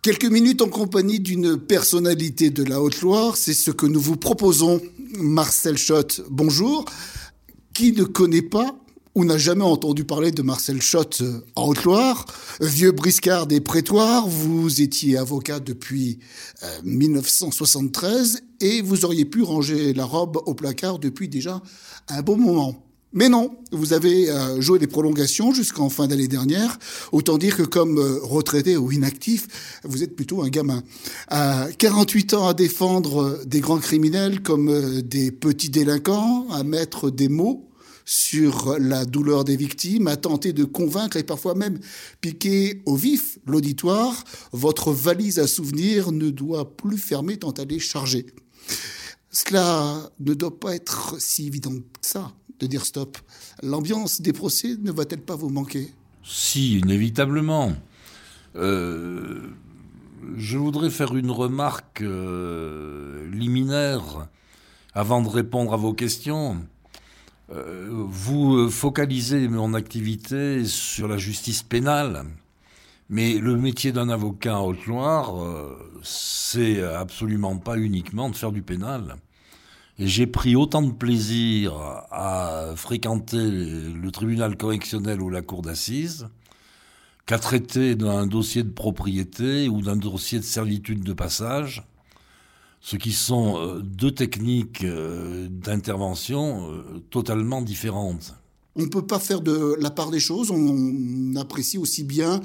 Quelques minutes en compagnie d'une personnalité de la Haute-Loire, c'est ce que nous vous proposons. Marcel Schott, bonjour. Qui ne connaît pas ou n'a jamais entendu parler de Marcel Schott en Haute-Loire? Vieux briscard des prétoires, vous étiez avocat depuis 1973 et vous auriez pu ranger la robe au placard depuis déjà un bon moment. Mais non, vous avez euh, joué des prolongations jusqu'en fin d'année dernière. Autant dire que comme euh, retraité ou inactif, vous êtes plutôt un gamin. 48 ans à défendre euh, des grands criminels comme des petits délinquants, à mettre des mots sur la douleur des victimes, à tenter de convaincre et parfois même piquer au vif l'auditoire. Votre valise à souvenirs ne doit plus fermer tant elle est chargée. Cela ne doit pas être si évident que ça de dire stop. L'ambiance des procès ne va-t-elle pas vous manquer? Si, inévitablement. Euh, je voudrais faire une remarque euh, liminaire avant de répondre à vos questions. Euh, vous focalisez mon activité sur la justice pénale, mais le métier d'un avocat en Haute-Loire, c'est absolument pas uniquement de faire du pénal. J'ai pris autant de plaisir à fréquenter le tribunal correctionnel ou la cour d'assises qu'à traiter d'un dossier de propriété ou d'un dossier de servitude de passage, ce qui sont euh, deux techniques euh, d'intervention euh, totalement différentes. On ne peut pas faire de la part des choses. On, apprécie aussi bien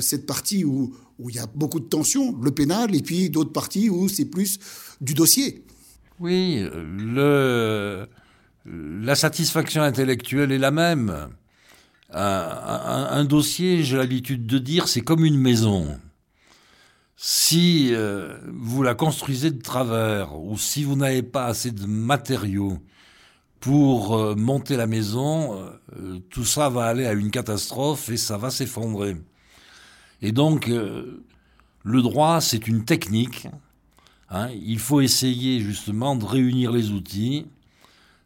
cette partie où, où il y a beaucoup de tension, le pénal, et puis d'autres parties où c'est plus du dossier. Oui, la satisfaction intellectuelle est la même. Un, dossier, j'ai l'habitude de dire, c'est comme une maison. Si euh, vous la construisez de travers ou si vous n'avez pas assez de matériaux pour euh, monter la maison, euh, tout ça va aller à une catastrophe et ça va s'effondrer. Et donc, le droit, c'est une technique Hein, il faut essayer justement de réunir les outils,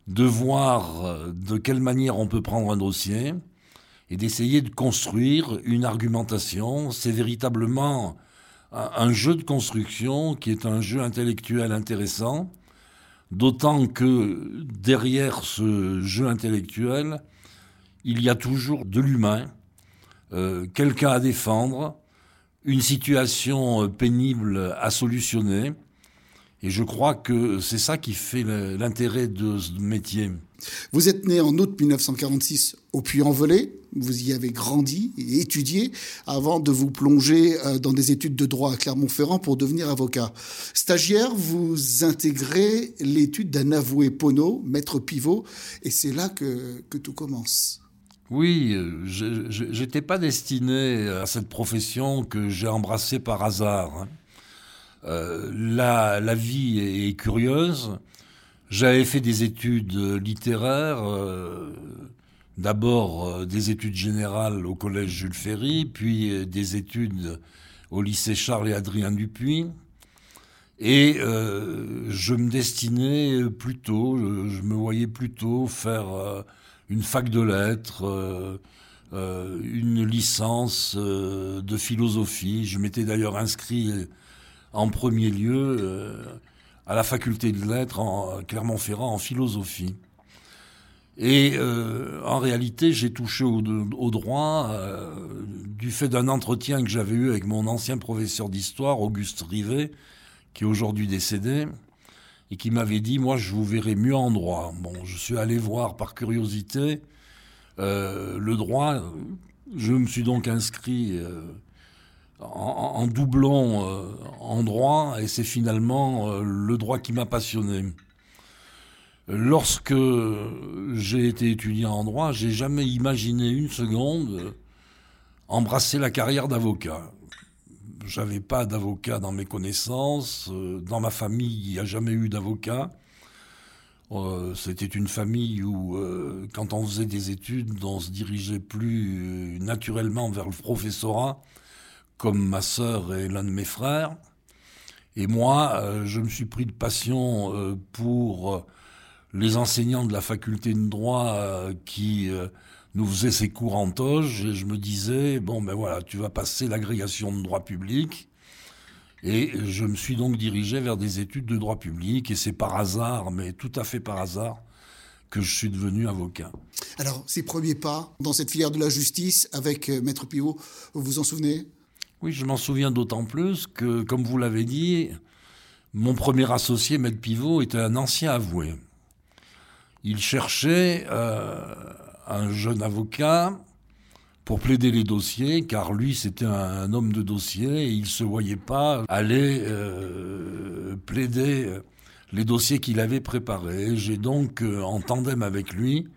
de voir euh, de quelle manière on peut prendre un dossier et d'essayer de construire une argumentation. C'est véritablement un jeu de construction qui est un jeu intellectuel intéressant, d'autant que derrière ce jeu intellectuel, il y a toujours de l'humain, euh, quelqu'un à défendre, une situation pénible à solutionner. Et je crois que c'est ça qui fait l'intérêt de ce métier. Vous êtes né en août 1946 au Puy-en-Velay. Vous y avez grandi et étudié avant de vous plonger euh, dans des études de droit à Clermont-Ferrand pour devenir avocat. Stagiaire, vous intégrez l'étude d'un avoué Pono, maître pivot, et c'est là que, que tout commence. Oui, je n'étais pas destiné à cette profession que j'ai embrassée par hasard. Euh, la, vie est, curieuse. J'avais fait des études littéraires, euh, d'abord euh, des études générales au collège Jules Ferry, puis des études au lycée Charles et Adrien Dupuis. Et je me destinais plutôt, je me voyais plutôt faire une fac de lettres, une licence de philosophie. Je m'étais d'ailleurs inscrit en premier lieu euh, à la faculté de lettres en Clermont-Ferrand en philosophie. Et euh, en réalité, j'ai touché au, droit euh, du fait d'un entretien que j'avais eu avec mon ancien professeur d'histoire, Auguste Rivet, qui est aujourd'hui décédé, et qui m'avait dit, moi, je vous verrai mieux en droit. Bon, je suis allé voir par curiosité le droit. Je me suis donc inscrit en, doublon euh, en droit, et c'est finalement euh, le droit qui m'a passionné. Lorsque j'ai été étudiant en droit, j'ai jamais imaginé une seconde embrasser la carrière d'avocat. j'avais pas d'avocat dans mes connaissances. Dans ma famille, il n'y a jamais eu d'avocat. C'était une famille où, quand on faisait des études, on se dirigeait plus naturellement vers le professorat, comme ma sœur et l'un de mes frères. Et moi, je me suis pris de passion pour les enseignants de la faculté de droit euh, qui euh, nous faisaient ces cours en toge, et je me disais, bon ben voilà, tu vas passer l'agrégation de droit public. Et je me suis donc dirigé vers des études de droit public, et c'est par hasard, mais tout à fait par hasard, que je suis devenu avocat. Alors, ces premiers pas dans cette filière de la justice avec euh, Maître Pivot, vous vous en souvenez? Oui, je m'en souviens d'autant plus que, comme vous l'avez dit, mon premier associé, Maître Pivot, était un ancien avoué il cherchait euh, un jeune avocat pour plaider les dossiers, car lui c'était un, homme de dossier et il ne se voyait pas aller euh, plaider les dossiers qu'il avait préparés. J'ai donc, euh, en tandem avec lui,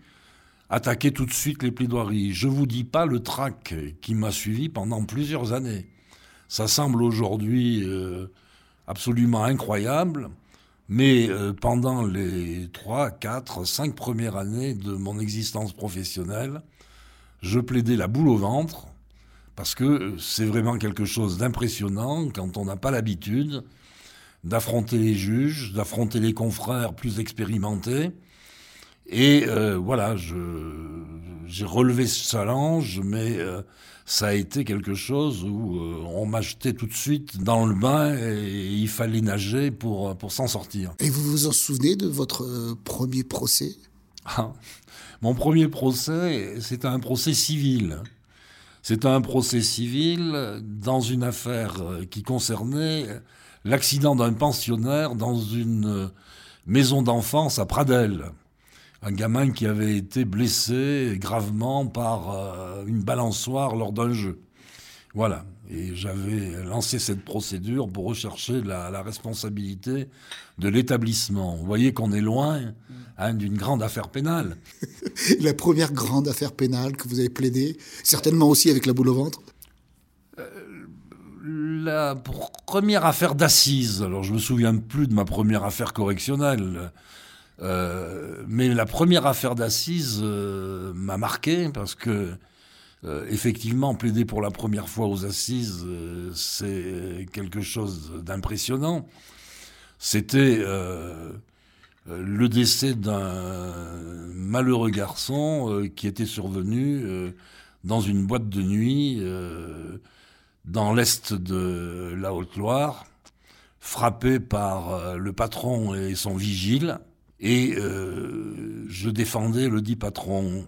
attaqué tout de suite les plaidoiries. Je vous dis pas le trac qui m'a suivi pendant plusieurs années. Ça semble aujourd'hui absolument incroyable. Mais euh, pendant les 3, 4, 5 premières années de mon existence professionnelle, je plaidais la boule au ventre, parce que c'est vraiment quelque chose d'impressionnant quand on n'a pas l'habitude d'affronter les juges, d'affronter les confrères plus expérimentés. Et euh, voilà, j'ai relevé ce challenge, mais euh, ça a été quelque chose où euh, on m'a jeté tout de suite dans le bain et il fallait nager pour, pour s'en sortir. Et vous vous en souvenez de votre euh, premier procès? Ah, Mon premier procès, c'était un procès civil. C'était un procès civil dans une affaire euh, qui concernait l'accident d'un pensionnaire dans une maison d'enfance à Pradel un gamin qui avait été blessé gravement par euh, une balançoire lors d'un jeu. Voilà. Et j'avais lancé cette procédure pour rechercher la, responsabilité de l'établissement. Vous voyez qu'on est loin hein, d'une grande affaire pénale. la première grande affaire pénale que vous avez plaidée, certainement aussi avec la boule au ventre? Euh, La première affaire d'assises. Alors je me souviens plus de ma première affaire correctionnelle. Euh, mais la première affaire d'assises euh, m'a marqué parce que euh, effectivement plaider pour la première fois aux assises, c'est quelque chose d'impressionnant. C'était le décès d'un malheureux garçon qui était survenu dans une boîte de nuit dans l'est de la Haute-Loire, frappé par le patron et son vigile. Et euh, je défendais le dit patron.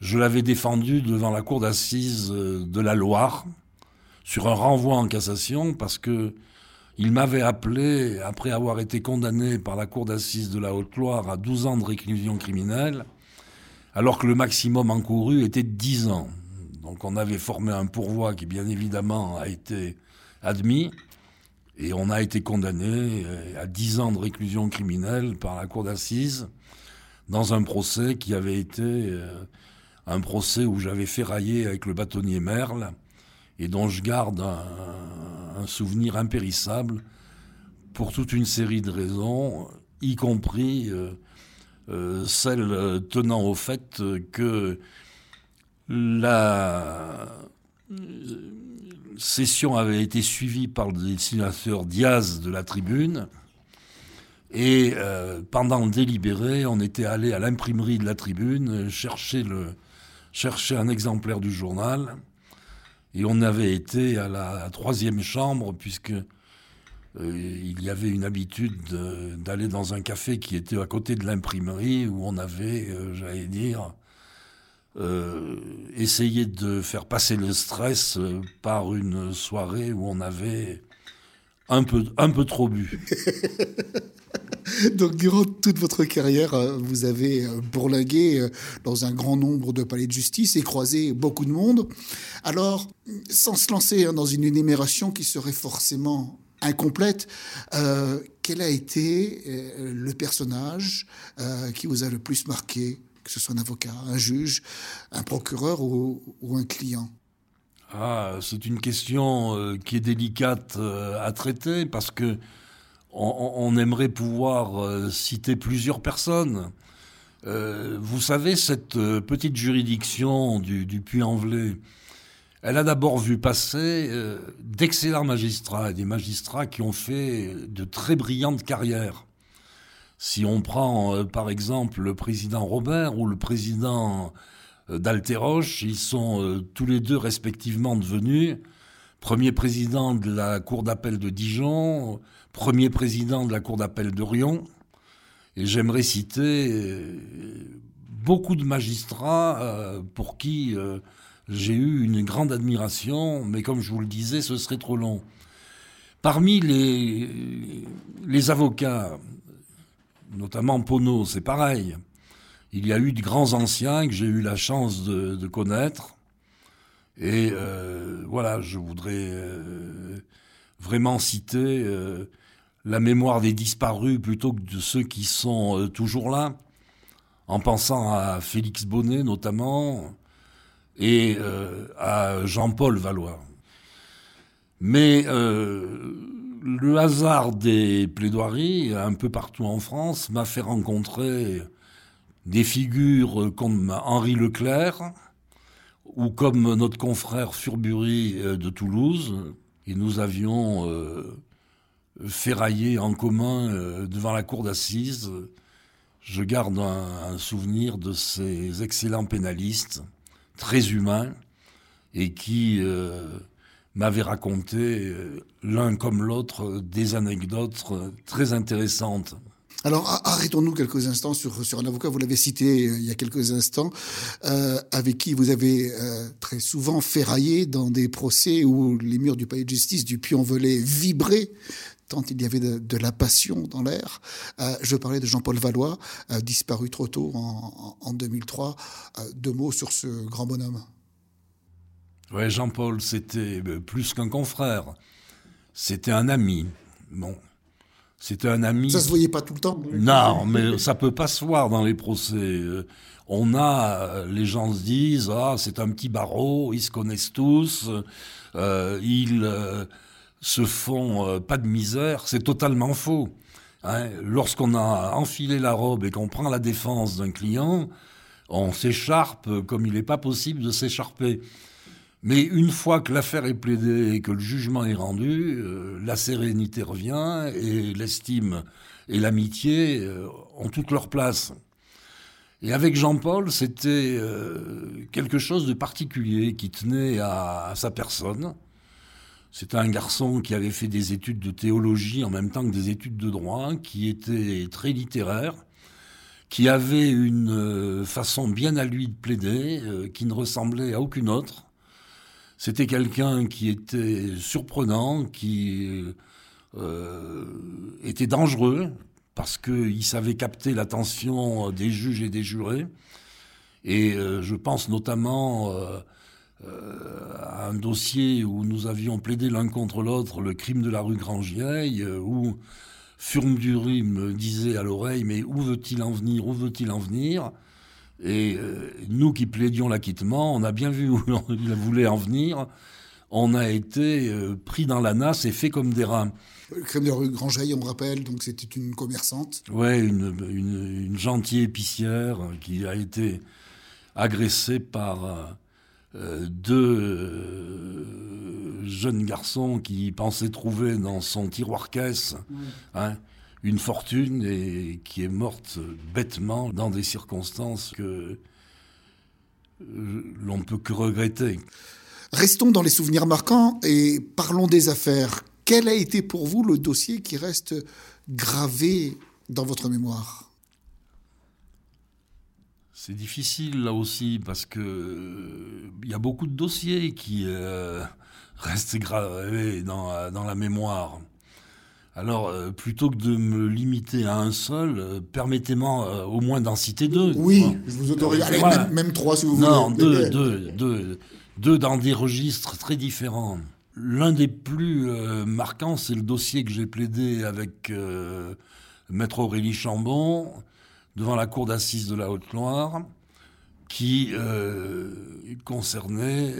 Je l'avais défendu devant la cour d'assises euh, de la Loire sur un renvoi en cassation parce que il m'avait appelé après avoir été condamné par la cour d'assises de la Haute-Loire à 12 ans de réclusion criminelle, alors que le maximum encouru était de 10 ans. Donc on avait formé un pourvoi qui bien évidemment a été admis. Et on a été condamné euh, à 10 ans de réclusion criminelle par la cour d'assises dans un procès qui avait été euh, un procès où j'avais ferraillé avec le bâtonnier Merle et dont je garde un, souvenir impérissable pour toute une série de raisons, y compris euh, celle tenant au fait que la session avait été suivie par le dessinateur Diaz de la Tribune. Et euh, pendant le délibéré, on était allé à l'imprimerie de la Tribune chercher, le, chercher un exemplaire du journal. Et on avait été à la troisième chambre, puisque euh, il y avait une habitude d'aller dans un café qui était à côté de l'imprimerie, où on avait, euh, j'allais dire, euh, essayer de faire passer le stress euh, par une soirée où on avait un peu, un peu trop bu. Donc, durant toute votre carrière, euh, vous avez bourlingué dans un grand nombre de palais de justice et croisé beaucoup de monde. Alors, sans se lancer hein, dans une énumération qui serait forcément incomplète, quel a été le personnage qui vous a le plus marqué? Que ce soit un avocat, un juge, un procureur ou, un client ah, C'est une question qui est délicate à traiter parce que on, aimerait pouvoir citer plusieurs personnes. vous savez, cette petite juridiction du, du Puy-en-Velay, elle a d'abord vu passer euh, d'excellents magistrats, des magistrats qui ont fait de très brillantes carrières. Si on prend euh, par exemple le président Robert ou le président euh, d'Alteroche, ils sont tous les deux respectivement devenus premier président de la Cour d'appel de Dijon, premier président de la Cour d'appel de Rion. Et j'aimerais citer beaucoup de magistrats pour qui j'ai eu une grande admiration, mais comme je vous le disais, ce serait trop long. Parmi les avocats, notamment Pono, c'est pareil. Il y a eu de grands anciens que j'ai eu la chance de, connaître. Et euh, voilà, je voudrais euh, vraiment citer euh, la mémoire des disparus plutôt que de ceux qui sont toujours là, en pensant à Félix Bonnet notamment, et à Jean-Paul Valois. Mais le hasard des plaidoiries, un peu partout en France, m'a fait rencontrer des figures comme Henri Leclerc, ou comme notre confrère Furbury euh, de Toulouse, et nous avions ferraillé en commun devant la cour d'assises. Je garde un souvenir de ces excellents pénalistes très humain et qui euh, m'avait raconté euh, l'un comme l'autre des anecdotes très intéressantes. Alors arrêtons-nous quelques instants sur, sur un avocat, vous l'avez cité euh, il y a quelques instants, avec qui vous avez très souvent ferraillé dans des procès où les murs du palais de justice du Puy-en-Velay vibraient tant il y avait de, la passion dans l'air. je parlais de Jean-Paul Valois, disparu trop tôt en, en 2003. deux mots sur ce grand bonhomme. Oui, Jean-Paul, c'était euh, plus qu'un confrère. C'était un ami. Bon. C'était un ami. Ça se voyait pas tout le temps. Non, mais ça peut pas se voir dans les procès. Euh, on a, les gens se disent, ah, c'est un petit barreau, ils se connaissent tous, euh, ils se font pas de misère. C'est totalement faux. Hein. Lorsqu'on a enfilé la robe et qu'on prend la défense d'un client, on s'écharpe comme il n'est pas possible de s'écharper. Mais une fois que l'affaire est plaidée et que le jugement est rendu, euh, la sérénité revient et l'estime et l'amitié euh, ont toute leur place. Et avec Jean-Paul, c'était euh, quelque chose de particulier qui tenait à, sa personne. C'était un garçon qui avait fait des études de théologie en même temps que des études de droit, qui était très littéraire, qui avait une façon bien à lui de plaider, qui ne ressemblait à aucune autre c'était quelqu'un qui était surprenant, qui euh, était dangereux, parce qu'il savait capter l'attention des juges et des jurés. Et euh, je pense notamment euh, à un dossier où nous avions plaidé l'un contre l'autre le crime de la rue Grangevieille, où Furmdury me disait à l'oreille, mais où veut-il en venir, où veut-il en venir? Et euh, nous qui plaidions l'acquittement, on a bien vu où il voulait en venir. On a été euh, pris dans la nasse et fait comme des rats. Le crime de rue Grangeil, on rappelle, donc c'était une commerçante. Oui, une, une, gentille épicière qui a été agressée par euh, deux jeunes garçons qui pensaient trouver dans son tiroir caisse hein, une fortune et qui est morte bêtement dans des circonstances que euh, l'on ne peut que regretter. Restons dans les souvenirs marquants et parlons des affaires. Quel a été pour vous le dossier qui reste gravé dans votre mémoire? C'est difficile là aussi parce que euh, il y a beaucoup de dossiers qui euh, restent gravés dans, dans la mémoire. Alors, euh, plutôt que de me limiter à un seul, euh, permettez-moi euh, au moins d'en citer deux. Oui, je vous autorise. Allez, même, trois si vous voulez. Non, deux, deux, deux, deux dans des registres très différents. L'un des plus marquants, c'est le dossier que j'ai plaidé avec Maître Aurélie Chambon devant la cour d'assises de la Haute-Loire, qui concernait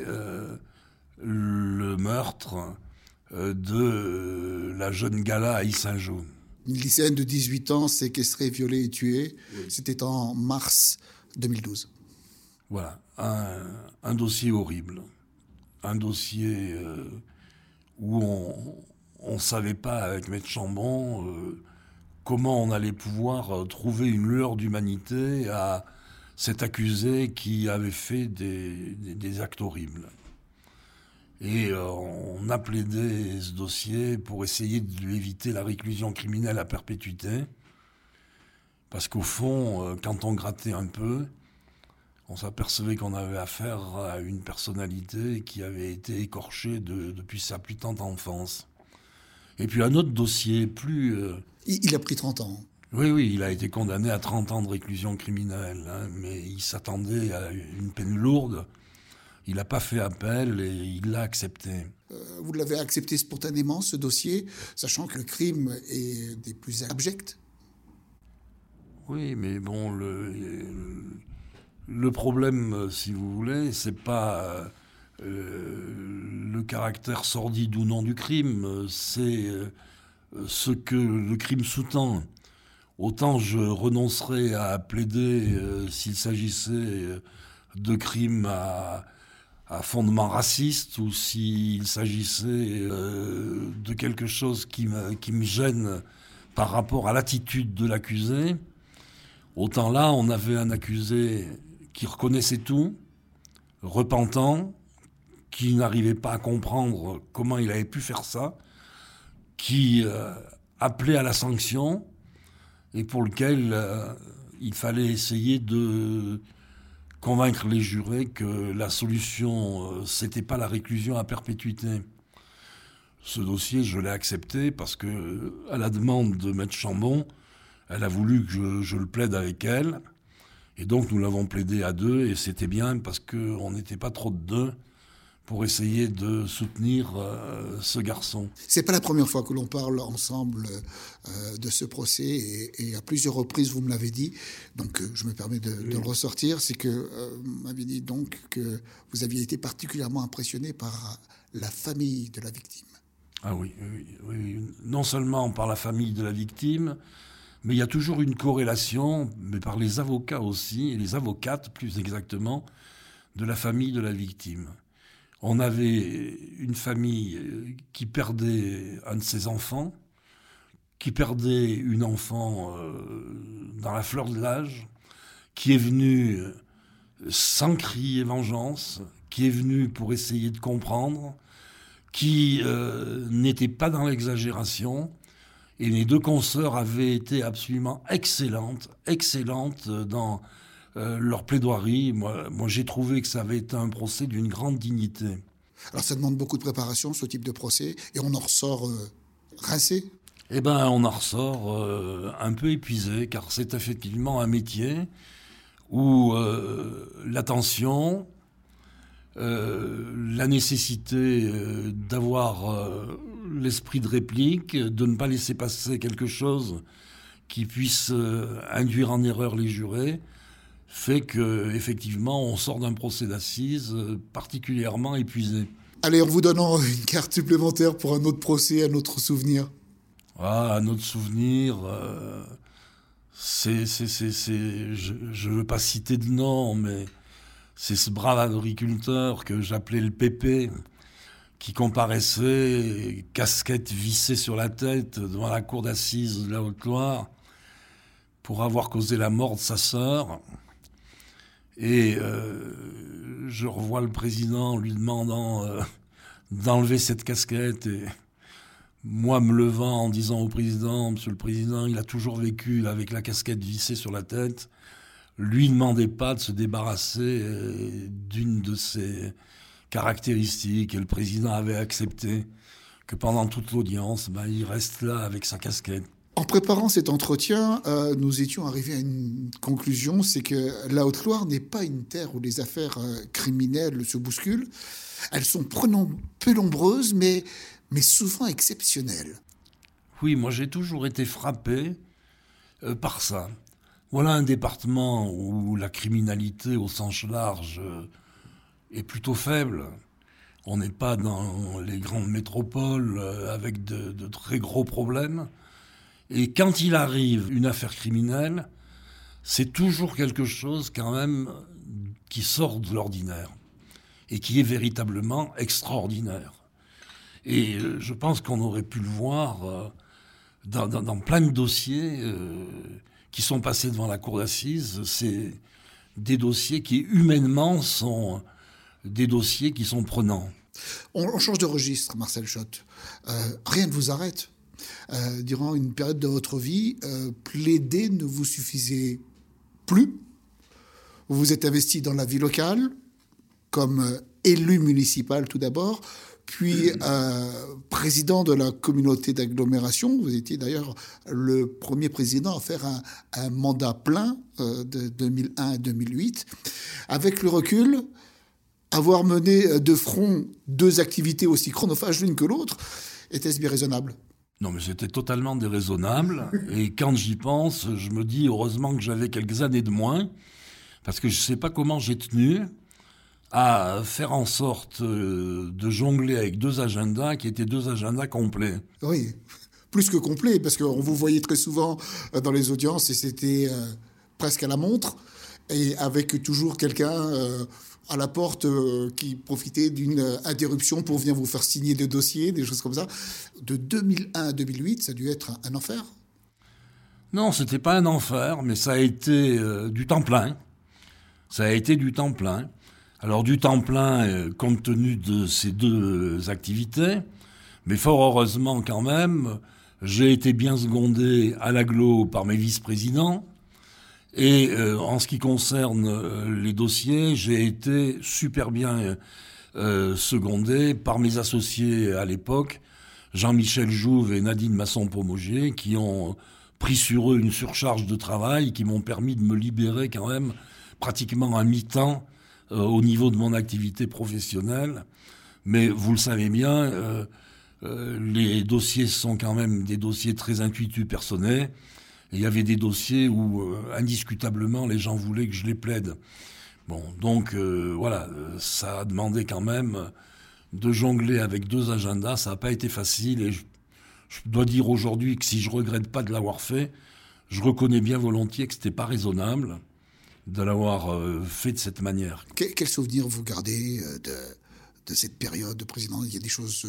le meurtre de la jeune Gala à Issingeau. Une lycéenne de 18 ans séquestrée, violée et tuée. C'était en mars 2012. Voilà, un, dossier horrible. Un dossier euh, où on ne savait pas avec Maître Chambon euh, comment on allait pouvoir trouver une lueur d'humanité à cet accusé qui avait fait des actes horribles. Et euh, on a plaidé ce dossier pour essayer de lui éviter la réclusion criminelle à perpétuité. Parce qu'au fond, euh, quand on grattait un peu, on s'apercevait qu'on avait affaire à une personnalité qui avait été écorchée depuis sa plus tendre enfance. Et puis un autre dossier plus... Euh, il, a pris 30 ans. Oui, oui, il a été condamné à 30 ans de réclusion criminelle, hein, mais il s'attendait à une peine lourde. Il n'a pas fait appel et il l'a accepté. Euh, vous l'avez accepté spontanément, ce dossier, sachant que le crime est des plus abjects? Oui, mais bon, le, le problème, si vous voulez, c'est pas euh, le caractère sordide ou non du crime, c'est euh, ce que le crime sous-tend. Autant je renoncerais à plaider s'il s'agissait de crimes à à fondement raciste ou s'il s'agissait euh, de quelque chose qui me, gêne par rapport à l'attitude de l'accusé, autant là, on avait un accusé qui reconnaissait tout, repentant, qui n'arrivait pas à comprendre comment il avait pu faire ça, qui euh, appelait à la sanction et pour lequel euh, il fallait essayer de convaincre les jurés que la solution, euh, c'était pas la réclusion à perpétuité. Ce dossier, je l'ai accepté parce que, à la demande de Maître Chambon, elle a voulu que je le plaide avec elle. Et donc, nous l'avons plaidé à deux, et c'était bien parce qu'on n'était pas trop de deux pour essayer de soutenir euh, ce garçon. C'est pas la première fois que l'on parle ensemble euh, de ce procès et, à plusieurs reprises vous me l'avez dit, donc euh, je me permets de, le ressortir, c'est que vous m'avez dit donc que vous aviez été particulièrement impressionné par la famille de la victime. Ah oui, oui, oui, non seulement par la famille de la victime, mais il y a toujours une corrélation, mais par les avocats aussi, et les avocates plus exactement, de la famille de la victime on avait une famille euh, qui perdait un de ses enfants, qui perdait une enfant euh, dans la fleur de l'âge, qui est venue euh, sans crier vengeance, qui est venue pour essayer de comprendre, qui n'était pas dans l'exagération. Et les deux consoeurs avaient été absolument excellentes, excellentes dans euh, leur plaidoirie, moi, moi j'ai trouvé que ça avait été un procès d'une grande dignité. Alors ça demande beaucoup de préparation, ce type de procès, et on en ressort euh, rincé? Eh bien, on en ressort euh, un peu épuisé, car c'est effectivement un métier où l'attention, la nécessité d'avoir l'esprit de réplique, de ne pas laisser passer quelque chose qui puisse induire en erreur les jurés, fait que effectivement on sort d'un procès d'assises euh, particulièrement épuisé. Allez, en vous donnant une carte supplémentaire pour un autre procès, un autre souvenir. Ah, un autre souvenir. Euh, c'est, c'est, c'est, je ne veux pas citer de nom, mais c'est ce brave agriculteur que j'appelais le pépé, qui comparaissait, casquette vissée sur la tête, devant la cour d'assises de la Haute-Loire, pour avoir causé la mort de sa sœur. Et euh, je revois le président lui demandant euh, d'enlever cette casquette et moi me levant en disant au président, Monsieur le Président, il a toujours vécu avec la casquette vissée sur la tête. Lui ne demandait pas de se débarrasser euh, d'une de ses caractéristiques et le président avait accepté que pendant toute l'audience, ben, il reste là avec sa casquette. En préparant cet entretien, euh, nous étions arrivés à une conclusion, c'est que la Haute-Loire n'est pas une terre où les affaires euh, criminelles se bousculent. Elles sont peu nombreuses, mais, souvent exceptionnelles. Oui, moi j'ai toujours été frappé euh, par ça. Voilà un département où la criminalité au sens large est plutôt faible. On n'est pas dans les grandes métropoles avec de, très gros problèmes. Et quand il arrive une affaire criminelle, c'est toujours quelque chose quand même qui sort de l'ordinaire et qui est véritablement extraordinaire. Et euh, je pense qu'on aurait pu le voir euh, dans, plein de dossiers euh, qui sont passés devant la cour d'assises. C'est des dossiers qui humainement sont des dossiers qui sont prenants. On, change de registre, Marcel Schott. Rien ne vous arrête. Euh, durant une période de votre vie, euh, plaider ne vous suffisait plus. Vous vous êtes investi dans la vie locale, comme euh, élu municipal tout d'abord, puis président de la communauté d'agglomération. Vous étiez d'ailleurs le premier président à faire un, mandat plein de 2001 à 2008. Avec le recul, avoir mené de front deux activités aussi chronophages l'une que l'autre, était-ce bien raisonnable? Non, mais c'était totalement déraisonnable. Et quand j'y pense, je me dis heureusement que j'avais quelques années de moins, parce que je ne sais pas comment j'ai tenu à faire en sorte euh, de jongler avec deux agendas qui étaient deux agendas complets. Oui, plus que complets, parce qu'on vous voyait très souvent euh, dans les audiences et c'était euh, presque à la montre, et avec toujours quelqu'un à la porte euh, qui profitait d'une interruption pour venir vous faire signer des dossiers, des choses comme ça. De 2001 à 2008, ça a dû être un, enfer. Non, c'était pas un enfer, mais ça a été euh, du temps plein. Ça a été du temps plein. Alors du temps plein, euh, compte tenu de ces deux activités, mais fort heureusement quand même, j'ai été bien secondé à l'aglo par mes vice-présidents. Et euh, en ce qui concerne euh, les dossiers, j'ai été super bien euh, secondé par mes associés à l'époque, Jean-Michel Jouve et Nadine Masson-Pomogier, qui ont pris sur eux une surcharge de travail, qui m'ont permis de me libérer quand même pratiquement à mi-temps euh, au niveau de mon activité professionnelle. Mais vous le savez bien, euh, euh, les dossiers sont quand même des dossiers très intuitus personnels. Il y avait des dossiers où, euh, indiscutablement, les gens voulaient que je les plaide. Bon, donc euh, voilà, euh, ça a demandé quand même de jongler avec deux agendas. Ça n'a pas été facile et je, dois dire aujourd'hui que si je regrette pas de l'avoir fait, je reconnais bien volontiers que c'était pas raisonnable de l'avoir fait de cette manière. Quel, souvenir vous gardez de, de cette période de président? Il y a des choses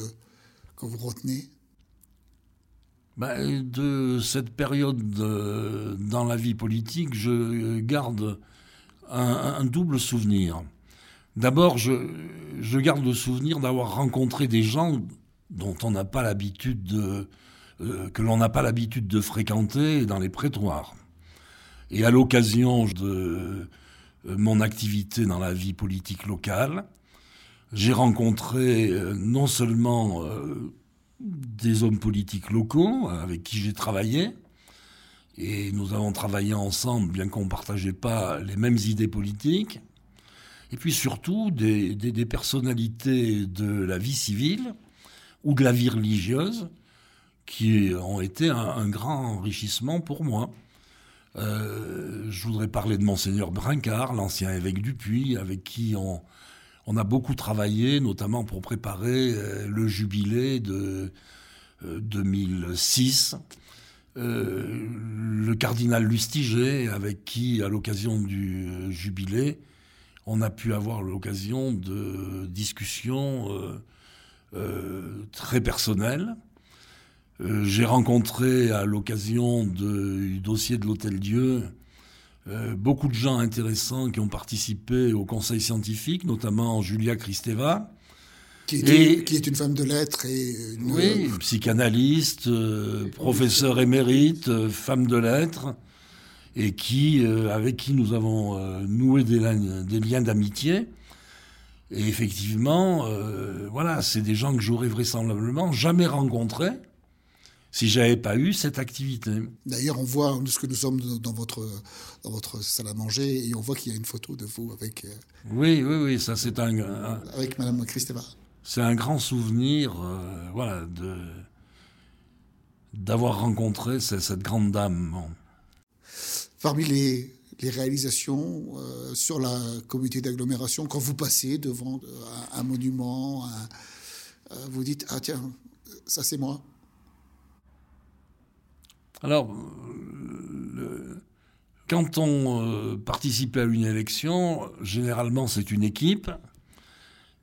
que vous retenez? Ben, de cette période euh, dans la vie politique, je garde un, double souvenir. D'abord, je, garde le souvenir d'avoir rencontré des gens dont on n'a pas l'habitude de euh, que l'on n'a pas l'habitude de fréquenter dans les prétoires. Et à l'occasion de euh, mon activité dans la vie politique locale, j'ai rencontré euh, non seulement euh, des hommes politiques locaux avec qui j'ai travaillé, et nous avons travaillé ensemble, bien qu'on ne partageait pas les mêmes idées politiques, et puis surtout des, personnalités de la vie civile ou de la vie religieuse qui ont été un, un grand enrichissement pour moi. Euh, je voudrais parler de monseigneur Brincard, l'ancien évêque du Puy, avec qui on, on a beaucoup travaillé, notamment pour préparer euh, le jubilé de euh, 2006. Euh, le cardinal Lustiger, avec qui, à l'occasion du euh, jubilé, on a pu avoir l'occasion de discussions euh, très personnelles. J'ai rencontré à l'occasion du dossier de l'Hôtel Dieu euh, beaucoup de gens intéressants qui ont participé au conseil scientifique, notamment Julia Kristeva. Qui, était, et, qui est une femme de lettres et une, oui, euh, psychanalyste, euh, professeur émérite, euh, femme de lettres, et qui, avec qui nous avons noué des, des liens d'amitié. Et effectivement, voilà, c'est des gens que j'aurais vraisemblablement jamais rencontrés si j'avais pas eu cette activité. D'ailleurs, on voit ce que nous sommes dans votre dans votre salle à manger et on voit qu'il y a une photo de vous avec. Euh, oui, oui, oui, ça c'est un, un, avec Madame Kristeva. C'est un grand souvenir, euh, voilà, de d'avoir rencontré cette, grande dame. Parmi les les réalisations euh, sur la communauté d'agglomération quand vous passez devant un, monument, vous dites ah tiens ça c'est moi. Alors, quand on participe à une élection, généralement c'est une équipe.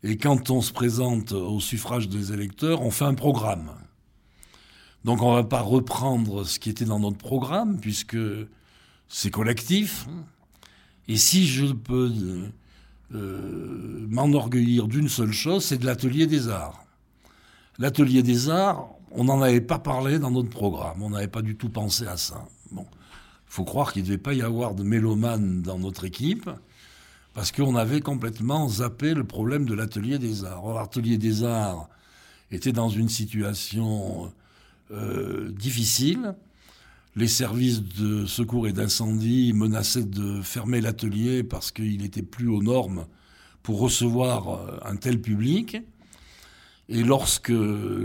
Et quand on se présente au suffrage des électeurs, on fait un programme. Donc on ne va pas reprendre ce qui était dans notre programme, puisque c'est collectif. Et si je peux euh, m'enorgueillir d'une seule chose, c'est de l'atelier des arts. L'atelier des arts, on n'en avait pas parlé dans notre programme, on n'avait pas du tout pensé à ça. Bon, il faut croire qu'il ne devait pas y avoir de mélomanes dans notre équipe, parce qu'on avait complètement zappé le problème de l'atelier des arts. L'atelier des arts était dans une situation euh, difficile. Les services de secours et d'incendie menaçaient de fermer l'atelier parce qu'il n'était plus aux normes pour recevoir euh, un tel public. Et lorsque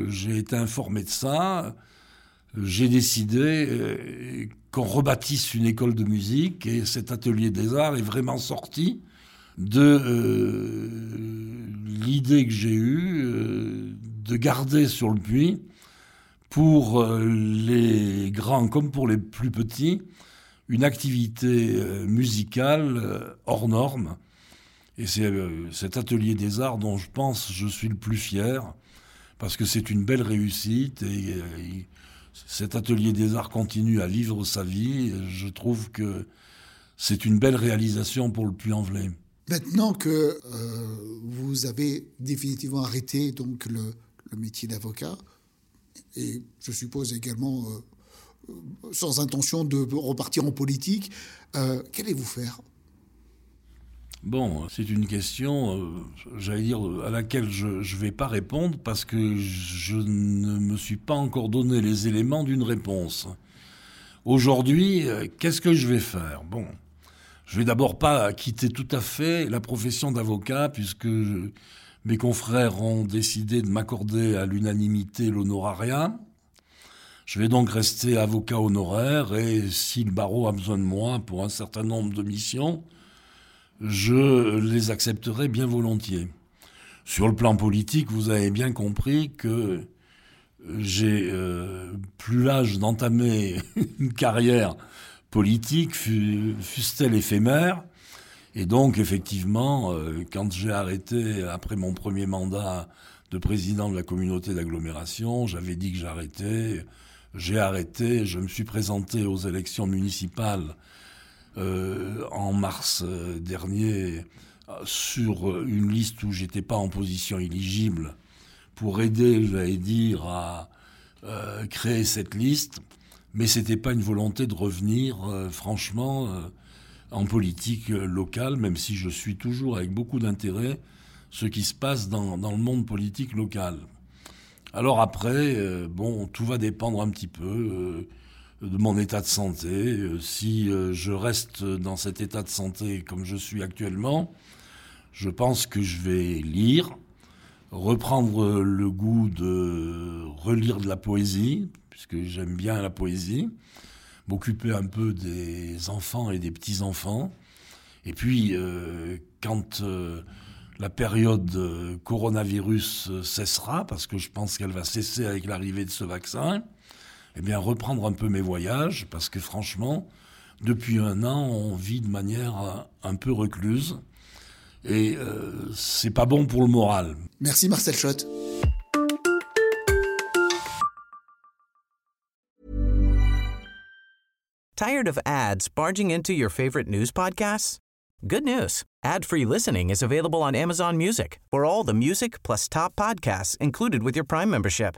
j'ai été informé de ça, j'ai décidé euh, qu'on rebâtisse une école de musique et cet atelier des arts est vraiment sorti de euh, l'idée que j'ai eue euh, de garder sur le puits, pour les grands comme pour les plus petits, une activité musicale hors norme. Et c'est cet atelier des arts dont je pense je suis le plus fier, parce que c'est une belle réussite et, cet atelier des arts continue à vivre sa vie. je trouve que c'est une belle réalisation pour le Puy-en-Velay. Maintenant que euh, vous avez définitivement arrêté donc le, métier d'avocat, et je suppose également euh, sans intention de repartir en politique, euh, qu'allez-vous faire? Bon, c'est une question, j'allais dire, à laquelle je ne vais pas répondre parce que je ne me suis pas encore donné les éléments d'une réponse. Aujourd'hui, qu'est-ce que je vais faire? Bon, je vais d'abord pas quitter tout à fait la profession d'avocat puisque mes confrères ont décidé de m'accorder à l'unanimité l'honorariat. Je vais donc rester avocat honoraire et si le barreau a besoin de moi pour un certain nombre de missions, je les accepterai bien volontiers. Sur le plan politique, vous avez bien compris que j'ai euh, plus l'âge d'entamer une carrière politique, fût-elle éphémère. Et donc, effectivement, euh, quand j'ai arrêté, après mon premier mandat de président de la communauté d'agglomération, j'avais dit que j'arrêtais. J'ai arrêté, je me suis présenté aux élections municipales euh, en mars euh, dernier sur une liste où j'étais pas en position éligible pour aider, j'allais dire, à créer cette liste mais c'était pas une volonté de revenir, euh, franchement, euh, en politique euh, locale, même si je suis toujours avec beaucoup d'intérêt ce qui se passe dans, le monde politique local. Alors après, bon, tout va dépendre un petit peu de mon état de santé. si je reste dans cet état de santé comme je suis actuellement, je pense que je vais lire, reprendre le goût de relire de la poésie, puisque j'aime bien la poésie, m'occuper un peu des enfants et des petits-enfants. Et puis, euh, quand euh, la période coronavirus cessera, parce que je pense qu'elle va cesser avec l'arrivée de ce vaccin, eh bien, reprendre un peu mes voyages, parce que franchement, depuis un an, on vit de manière un peu recluse. Et euh, c'est pas bon pour le moral. Merci Marcel Schott. Tired of ads barging into your favorite news podcasts? Good news. Ad-free listening is available on Amazon Music. For all the music plus top podcasts included with your Prime membership.